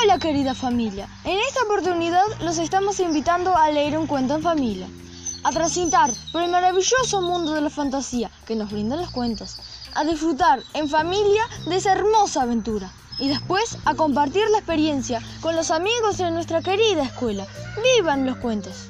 Hola querida familia, en esta oportunidad los estamos invitando a leer un cuento en familia, a transitar por el maravilloso mundo de la fantasía que nos brindan los cuentos, a disfrutar en familia de esa hermosa aventura y después a compartir la experiencia con los amigos de nuestra querida escuela. ¡Vivan los cuentos!